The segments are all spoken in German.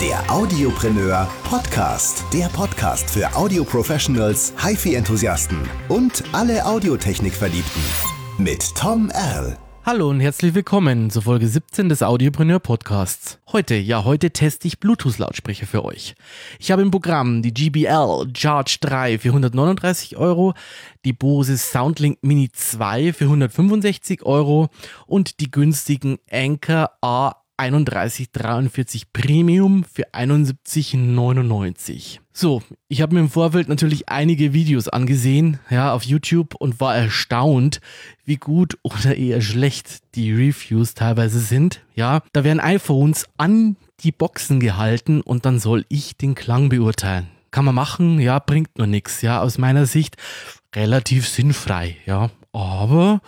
Der Audiopreneur Podcast. Der Podcast für Audio-Professionals, HiFi-Enthusiasten und alle Audiotechnik-Verliebten. Mit Tom Erl. Hallo und herzlich willkommen zur Folge 17 des Audiopreneur Podcasts. Heute, ja, heute teste ich Bluetooth-Lautsprecher für euch. Ich habe im Programm die GBL Charge 3 für 139 Euro, die Bose Soundlink Mini 2 für 165 Euro und die günstigen Anker A 3143 Premium für 71,99. So, ich habe mir im Vorfeld natürlich einige Videos angesehen, ja, auf YouTube und war erstaunt, wie gut oder eher schlecht die Reviews teilweise sind. Ja, da werden iPhones an die Boxen gehalten und dann soll ich den Klang beurteilen. Kann man machen, ja, bringt nur nichts, ja, aus meiner Sicht relativ sinnfrei, ja, aber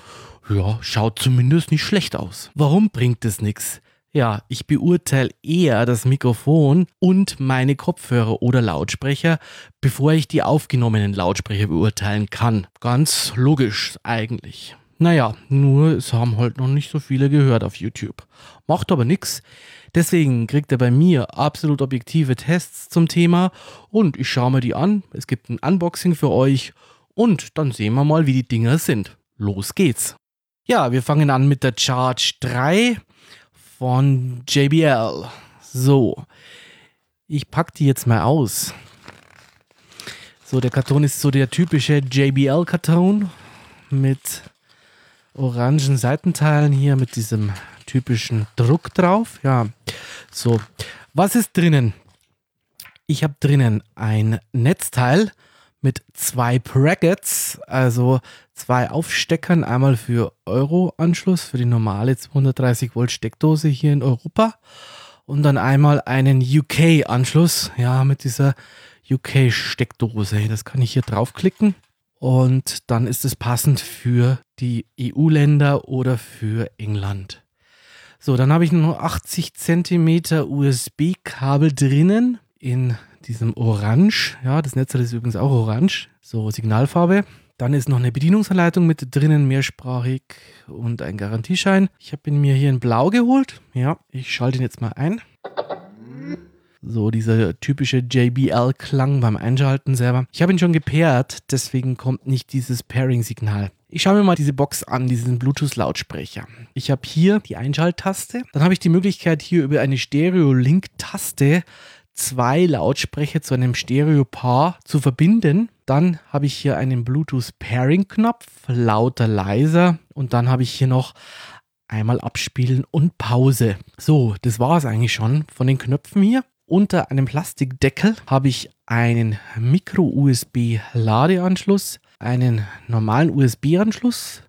ja, schaut zumindest nicht schlecht aus. Warum bringt es nichts? Ja, ich beurteile eher das Mikrofon und meine Kopfhörer oder Lautsprecher, bevor ich die aufgenommenen Lautsprecher beurteilen kann. Ganz logisch eigentlich. Naja, nur es haben halt noch nicht so viele gehört auf YouTube. Macht aber nichts. Deswegen kriegt er bei mir absolut objektive Tests zum Thema und ich schaue mir die an. Es gibt ein Unboxing für euch und dann sehen wir mal, wie die Dinger sind. Los geht's. Ja, wir fangen an mit der Charge 3 von JBL. So, ich packe die jetzt mal aus. So, der Karton ist so der typische JBL-Karton mit orangen Seitenteilen hier mit diesem typischen Druck drauf. Ja, so, was ist drinnen? Ich habe drinnen ein Netzteil mit zwei Brackets, also zwei Aufsteckern, einmal für Euro-Anschluss, für die normale 230 Volt Steckdose hier in Europa und dann einmal einen UK-Anschluss, ja, mit dieser UK-Steckdose. Das kann ich hier draufklicken und dann ist es passend für die EU-Länder oder für England. So, dann habe ich nur 80 cm USB-Kabel drinnen in diesem Orange. Ja, das Netzteil ist übrigens auch orange, so Signalfarbe. Dann ist noch eine Bedienungsanleitung mit drinnen, mehrsprachig und ein Garantieschein. Ich habe ihn mir hier in blau geholt. Ja, ich schalte ihn jetzt mal ein. So dieser typische JBL-Klang beim Einschalten selber. Ich habe ihn schon gepaart, deswegen kommt nicht dieses Pairing-Signal. Ich schaue mir mal diese Box an, diesen Bluetooth-Lautsprecher. Ich habe hier die Einschalttaste. Dann habe ich die Möglichkeit, hier über eine Stereo-Link-Taste zwei Lautsprecher zu einem Stereo-Paar zu verbinden. Dann habe ich hier einen Bluetooth-Pairing-Knopf, lauter, leiser. Und dann habe ich hier noch einmal abspielen und Pause. So, das war es eigentlich schon von den Knöpfen hier. Unter einem Plastikdeckel habe ich einen Micro-USB-Ladeanschluss, einen normalen USB-Anschluss.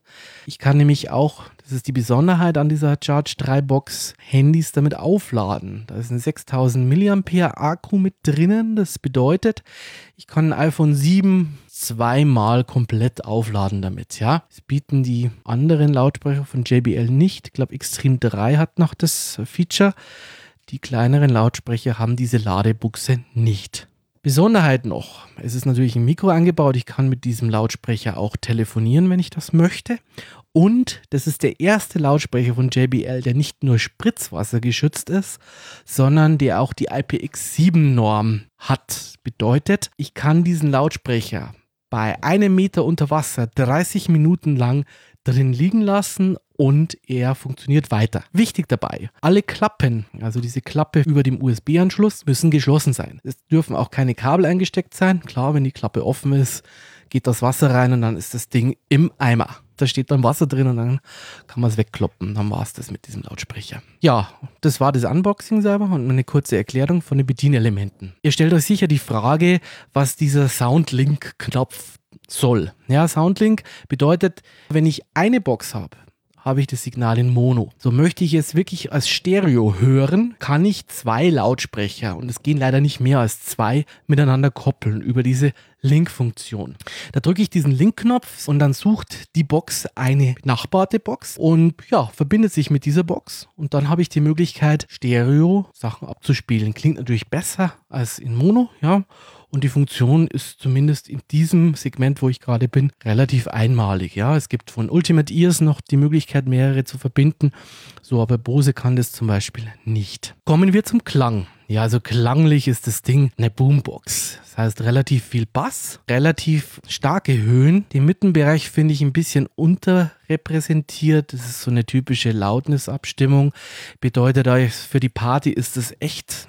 Ich kann nämlich auch das ist die Besonderheit an dieser Charge 3 Box. Handys damit aufladen. Da ist ein 6000 mAh Akku mit drinnen. Das bedeutet, ich kann ein iPhone 7 zweimal komplett aufladen damit. Ja, das bieten die anderen Lautsprecher von JBL nicht. Ich glaube, Extreme 3 hat noch das Feature. Die kleineren Lautsprecher haben diese Ladebuchse nicht. Besonderheit noch, es ist natürlich ein Mikro angebaut. Ich kann mit diesem Lautsprecher auch telefonieren, wenn ich das möchte. Und das ist der erste Lautsprecher von JBL, der nicht nur Spritzwasser geschützt ist, sondern der auch die IPX7-Norm hat. Bedeutet, ich kann diesen Lautsprecher bei einem Meter unter Wasser 30 Minuten lang drin liegen lassen und er funktioniert weiter. Wichtig dabei, alle Klappen, also diese Klappe über dem USB-Anschluss, müssen geschlossen sein. Es dürfen auch keine Kabel eingesteckt sein. Klar, wenn die Klappe offen ist, geht das Wasser rein und dann ist das Ding im Eimer da steht dann Wasser drin und dann kann man es wegkloppen. Dann war es das mit diesem Lautsprecher. Ja, das war das Unboxing selber und eine kurze Erklärung von den Bedienelementen. Ihr stellt euch sicher die Frage, was dieser Soundlink-Knopf soll. Ja, Soundlink bedeutet, wenn ich eine Box habe, habe ich das Signal in Mono. So möchte ich es wirklich als Stereo hören, kann ich zwei Lautsprecher, und es gehen leider nicht mehr als zwei, miteinander koppeln über diese Link-Funktion. Da drücke ich diesen Link-Knopf und dann sucht die Box eine benachbarte Box und ja, verbindet sich mit dieser Box und dann habe ich die Möglichkeit, Stereo-Sachen abzuspielen. Klingt natürlich besser als in Mono, ja. Und die Funktion ist zumindest in diesem Segment, wo ich gerade bin, relativ einmalig. Ja, es gibt von Ultimate Ears noch die Möglichkeit, mehrere zu verbinden. So, aber Bose kann das zum Beispiel nicht. Kommen wir zum Klang. Ja, also klanglich ist das Ding eine Boombox. Das heißt relativ viel Bass, relativ starke Höhen. Den Mittenbereich finde ich ein bisschen unterrepräsentiert. Das ist so eine typische Loudness-Abstimmung. Bedeutet, für die Party ist das echt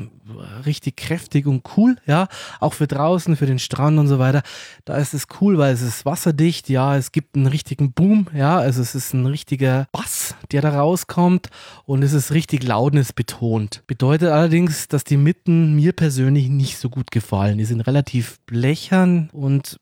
richtig kräftig und cool. Ja, auch für draußen, für den Strand und so weiter. Da ist es cool, weil es ist wasserdicht. Ja, es gibt einen richtigen Boom. Ja, also es ist ein richtiger Bass, der da rauskommt und es ist richtig Loudness betont. Bedeutet allerdings, dass die Mitten mir persönlich nicht so gut gefallen. Die sind relativ blechern und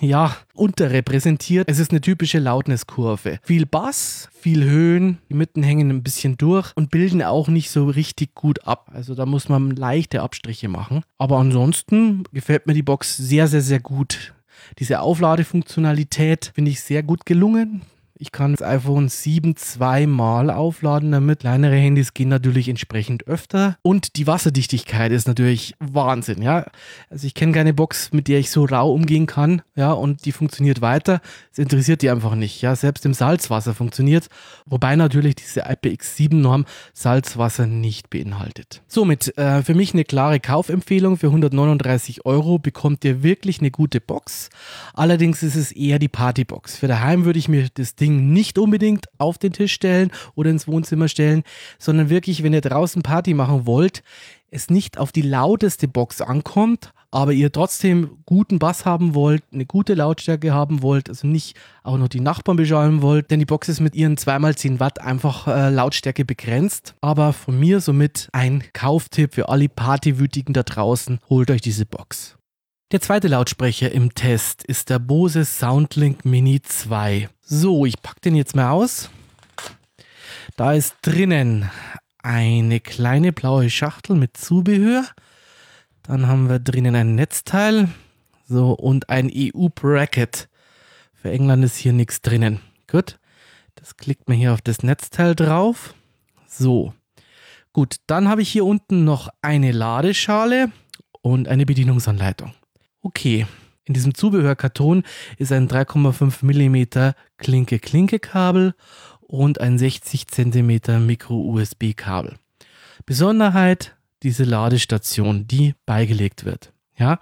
ja, unterrepräsentiert. Es ist eine typische Loudness-Kurve. Viel Bass, viel Höhen, die Mitten hängen ein bisschen durch und bilden auch nicht so richtig gut ab. Also da muss man leichte Abstriche machen. Aber ansonsten gefällt mir die Box sehr, sehr, sehr gut. Diese Aufladefunktionalität finde ich sehr gut gelungen. Ich kann das iPhone 7 zweimal aufladen damit. Kleinere Handys gehen natürlich entsprechend öfter. Und die Wasserdichtigkeit ist natürlich Wahnsinn, ja. Also ich kenne keine Box, mit der ich so rau umgehen kann, ja, und die funktioniert weiter. Es interessiert die einfach nicht, ja. Selbst im Salzwasser funktioniert. Wobei natürlich diese IPX7-Norm Salzwasser nicht beinhaltet. Somit äh, für mich eine klare Kaufempfehlung. Für 139 Euro bekommt ihr wirklich eine gute Box. Allerdings ist es eher die Partybox. Für daheim würde ich mir das Ding Ding nicht unbedingt auf den Tisch stellen oder ins Wohnzimmer stellen, sondern wirklich, wenn ihr draußen Party machen wollt, es nicht auf die lauteste Box ankommt, aber ihr trotzdem guten Bass haben wollt, eine gute Lautstärke haben wollt, also nicht auch noch die Nachbarn beschallen wollt, denn die Box ist mit ihren 2x10 Watt einfach äh, Lautstärke begrenzt. Aber von mir somit ein Kauftipp für alle Partywütigen da draußen, holt euch diese Box. Der zweite Lautsprecher im Test ist der Bose Soundlink Mini 2. So, ich packe den jetzt mal aus. Da ist drinnen eine kleine blaue Schachtel mit Zubehör. Dann haben wir drinnen ein Netzteil. So, und ein EU-Bracket. Für England ist hier nichts drinnen. Gut. Das klickt man hier auf das Netzteil drauf. So. Gut, dann habe ich hier unten noch eine Ladeschale und eine Bedienungsanleitung. Okay, in diesem Zubehörkarton ist ein 3,5 mm Klinke-Klinke-Kabel und ein 60 cm Micro-USB-Kabel. Besonderheit, diese Ladestation, die beigelegt wird. Ja,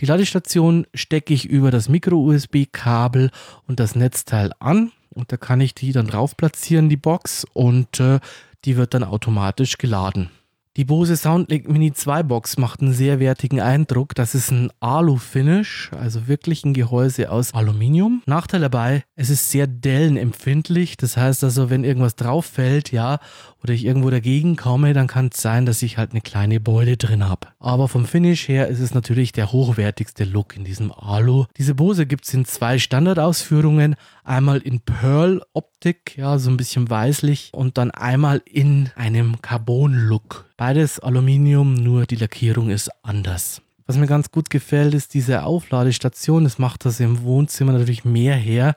die Ladestation stecke ich über das Micro-USB-Kabel und das Netzteil an und da kann ich die dann drauf platzieren, die Box, und äh, die wird dann automatisch geladen. Die Bose Soundlink Mini 2 Box macht einen sehr wertigen Eindruck. Das ist ein Alu-Finish, also wirklich ein Gehäuse aus Aluminium. Nachteil dabei, es ist sehr dellenempfindlich. Das heißt also, wenn irgendwas drauf fällt, ja, oder ich irgendwo dagegen komme, dann kann es sein, dass ich halt eine kleine Beule drin habe. Aber vom Finish her ist es natürlich der hochwertigste Look in diesem Alu. Diese Bose gibt es in zwei Standardausführungen. Einmal in Pearl-Optik, ja, so ein bisschen weißlich, und dann einmal in einem Carbon-Look. Beides Aluminium, nur die Lackierung ist anders. Was mir ganz gut gefällt, ist diese Aufladestation. Das macht das im Wohnzimmer natürlich mehr her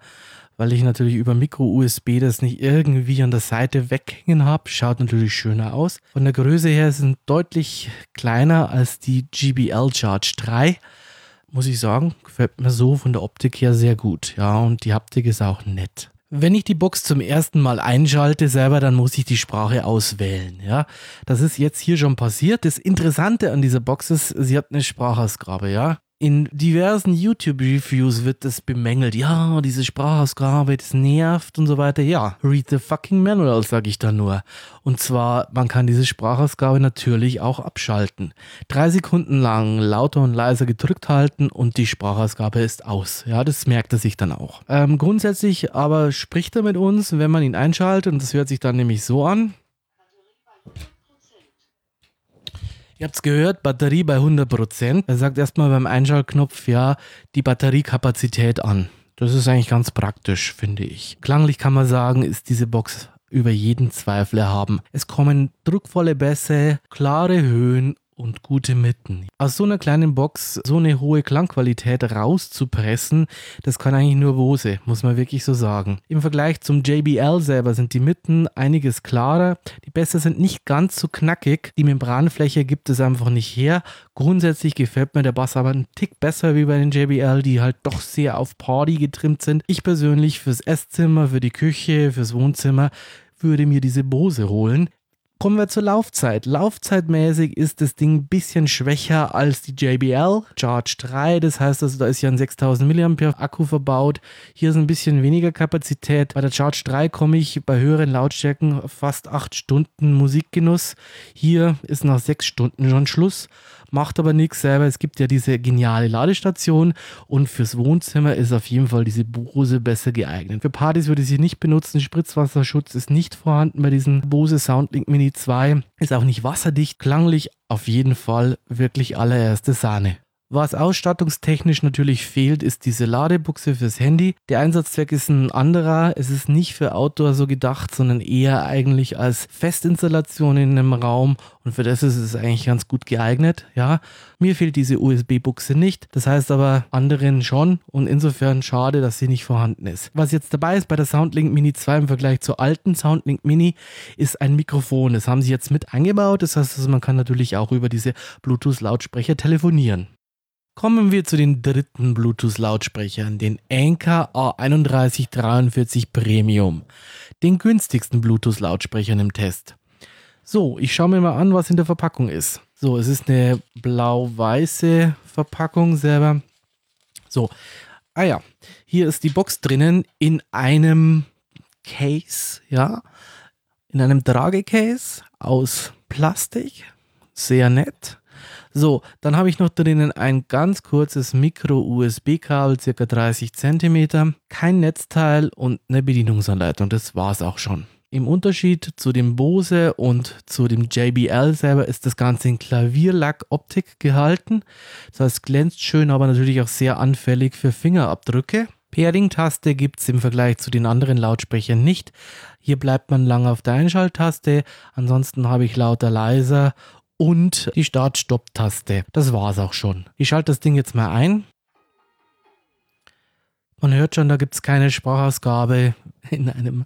weil ich natürlich über Micro-USB das nicht irgendwie an der Seite weghängen habe. Schaut natürlich schöner aus. Von der Größe her sind deutlich kleiner als die GBL Charge 3. Muss ich sagen, gefällt mir so von der Optik her sehr gut. Ja, und die Haptik ist auch nett. Wenn ich die Box zum ersten Mal einschalte selber, dann muss ich die Sprache auswählen. Ja, das ist jetzt hier schon passiert. Das Interessante an dieser Box ist, sie hat eine Sprachausgabe. Ja, in diversen YouTube-Reviews wird das bemängelt. Ja, diese Sprachausgabe, das nervt und so weiter. Ja, read the fucking manual, sage ich da nur. Und zwar, man kann diese Sprachausgabe natürlich auch abschalten. Drei Sekunden lang lauter und leiser gedrückt halten und die Sprachausgabe ist aus. Ja, das merkt er sich dann auch. Ähm, grundsätzlich aber spricht er mit uns, wenn man ihn einschaltet und das hört sich dann nämlich so an. Ihr habt es gehört, Batterie bei 100%. Er sagt erstmal beim Einschaltknopf, ja, die Batteriekapazität an. Das ist eigentlich ganz praktisch, finde ich. Klanglich kann man sagen, ist diese Box über jeden Zweifel erhaben. Es kommen druckvolle Bässe, klare Höhen und gute Mitten. Aus so einer kleinen Box so eine hohe Klangqualität rauszupressen, das kann eigentlich nur Bose, muss man wirklich so sagen. Im Vergleich zum JBL selber sind die Mitten einiges klarer, die Bässe sind nicht ganz so knackig, die Membranfläche gibt es einfach nicht her. Grundsätzlich gefällt mir der Bass aber ein Tick besser wie bei den JBL, die halt doch sehr auf Party getrimmt sind. Ich persönlich fürs Esszimmer, für die Küche, fürs Wohnzimmer würde mir diese Bose holen. Kommen wir zur Laufzeit. Laufzeitmäßig ist das Ding ein bisschen schwächer als die JBL Charge 3. Das heißt also, da ist ja ein 6000 mAh Akku verbaut. Hier ist ein bisschen weniger Kapazität. Bei der Charge 3 komme ich bei höheren Lautstärken fast 8 Stunden Musikgenuss. Hier ist nach 6 Stunden schon Schluss macht aber nichts selber. Es gibt ja diese geniale Ladestation und fürs Wohnzimmer ist auf jeden Fall diese Bose besser geeignet. Für Partys würde ich sie nicht benutzen. Spritzwasserschutz ist nicht vorhanden bei diesem Bose Soundlink Mini 2. Ist auch nicht wasserdicht. Klanglich auf jeden Fall wirklich allererste Sahne. Was ausstattungstechnisch natürlich fehlt, ist diese Ladebuchse fürs Handy. Der Einsatzzweck ist ein anderer. Es ist nicht für Outdoor so gedacht, sondern eher eigentlich als Festinstallation in einem Raum. Und für das ist es eigentlich ganz gut geeignet. Ja, mir fehlt diese USB-Buchse nicht. Das heißt aber anderen schon. Und insofern schade, dass sie nicht vorhanden ist. Was jetzt dabei ist bei der Soundlink Mini 2 im Vergleich zur alten Soundlink Mini, ist ein Mikrofon. Das haben sie jetzt mit eingebaut. Das heißt, also man kann natürlich auch über diese Bluetooth-Lautsprecher telefonieren. Kommen wir zu den dritten Bluetooth-Lautsprechern, den Anker A3143 Premium, den günstigsten Bluetooth-Lautsprechern im Test. So, ich schaue mir mal an, was in der Verpackung ist. So, es ist eine blau-weiße Verpackung selber. So, ah ja, hier ist die Box drinnen in einem Case, ja, in einem Tragecase aus Plastik. Sehr nett. So, dann habe ich noch drinnen ein ganz kurzes Micro-USB-Kabel, circa 30 cm, kein Netzteil und eine Bedienungsanleitung. Das war es auch schon. Im Unterschied zu dem Bose und zu dem JBL selber ist das Ganze in Klavierlack-Optik gehalten. Das heißt, glänzt schön, aber natürlich auch sehr anfällig für Fingerabdrücke. Pairing-Taste gibt es im Vergleich zu den anderen Lautsprechern nicht. Hier bleibt man lange auf der Einschalttaste. Ansonsten habe ich lauter leiser und die Start-Stopp-Taste. Das war's auch schon. Ich schalte das Ding jetzt mal ein. Man hört schon, da gibt es keine Sprachausgabe. In einem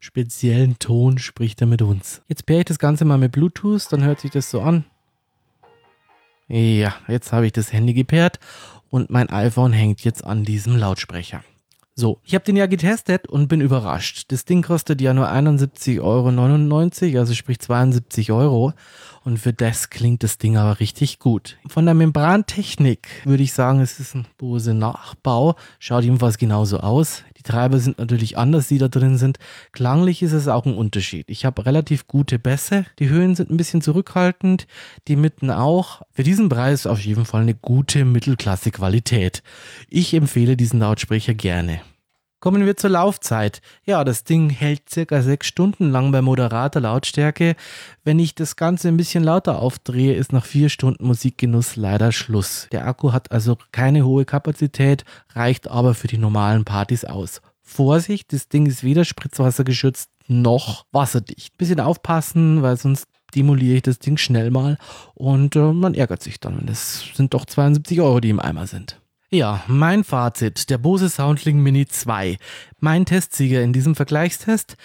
speziellen Ton spricht er mit uns. Jetzt paire ich das Ganze mal mit Bluetooth, dann hört sich das so an. Ja, jetzt habe ich das Handy gepaart und mein iPhone hängt jetzt an diesem Lautsprecher. So, ich habe den ja getestet und bin überrascht. Das Ding kostet ja nur 71,99 Euro, also sprich 72 Euro. Und für das klingt das Ding aber richtig gut. Von der Membrantechnik würde ich sagen, es ist ein Bose Nachbau. Schaut jedenfalls genauso aus. Treiber sind natürlich anders, die da drin sind. Klanglich ist es auch ein Unterschied. Ich habe relativ gute Bässe. Die Höhen sind ein bisschen zurückhaltend, die Mitten auch. Für diesen Preis auf jeden Fall eine gute Mittelklasse Qualität. Ich empfehle diesen Lautsprecher gerne. Kommen wir zur Laufzeit. Ja, das Ding hält circa sechs Stunden lang bei moderater Lautstärke. Wenn ich das Ganze ein bisschen lauter aufdrehe, ist nach vier Stunden Musikgenuss leider Schluss. Der Akku hat also keine hohe Kapazität, reicht aber für die normalen Partys aus. Vorsicht, das Ding ist weder spritzwassergeschützt noch wasserdicht. Bisschen aufpassen, weil sonst demoliere ich das Ding schnell mal und äh, man ärgert sich dann. Und es sind doch 72 Euro, die im Eimer sind. Ja, mein Fazit, der Bose Soundlink Mini 2. Mein Testsieger in diesem Vergleichstest.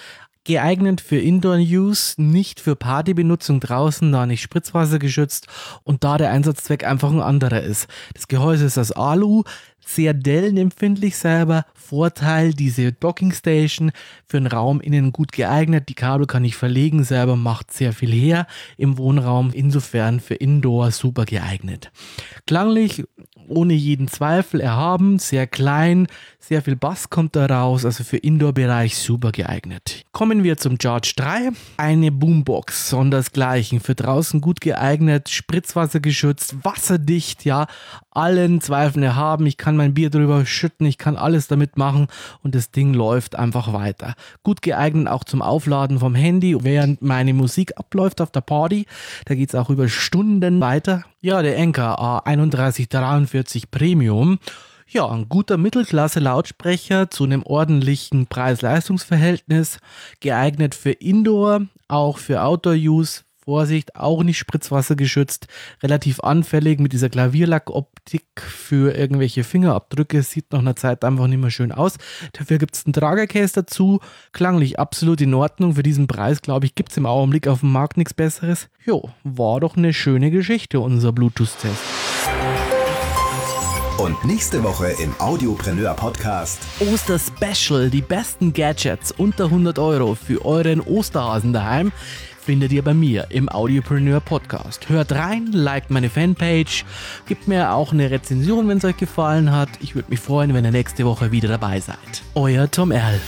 Geeignet für Indoor-Use, nicht für Partybenutzung draußen, da nicht Spritzwasser geschützt und da der Einsatzzweck einfach ein anderer ist. Das Gehäuse ist aus Alu, sehr dellenempfindlich selber. Vorteil, diese Docking Station für den Raum innen gut geeignet. Die Kabel kann ich verlegen selber, macht sehr viel her im Wohnraum. Insofern für Indoor super geeignet. Klanglich ohne jeden Zweifel erhaben, sehr klein, sehr viel Bass kommt da raus, also für Indoor-Bereich super geeignet. Kommen wir zum Charge 3. Eine Boombox, sondersgleichen, für draußen gut geeignet, Spritzwasser geschützt, wasserdicht, ja, allen Zweifeln erhaben. Ich kann mein Bier drüber schütten, ich kann alles damit machen und das Ding läuft einfach weiter. Gut geeignet auch zum Aufladen vom Handy, während meine Musik abläuft auf der Party. Da geht es auch über Stunden weiter. Ja, der Enker A3143 Premium. Ja, ein guter Mittelklasse-Lautsprecher zu einem ordentlichen Preis-Leistungs-Verhältnis, geeignet für Indoor, auch für Outdoor-Use, Vorsicht, auch nicht spritzwassergeschützt, relativ anfällig mit dieser Klavierlackoptik für irgendwelche Fingerabdrücke, sieht nach einer Zeit einfach nicht mehr schön aus. Dafür gibt es einen Tragercase dazu, klanglich absolut in Ordnung. Für diesen Preis, glaube ich, gibt es im Augenblick auf dem Markt nichts Besseres. Jo, war doch eine schöne Geschichte, unser Bluetooth-Test. Und nächste Woche im Audiopreneur Podcast. Oster Special, die besten Gadgets unter 100 Euro für euren Osterhasen daheim. Findet ihr bei mir im Audiopreneur Podcast. Hört rein, liked meine Fanpage, gebt mir auch eine Rezension, wenn es euch gefallen hat. Ich würde mich freuen, wenn ihr nächste Woche wieder dabei seid. Euer Tom Erl.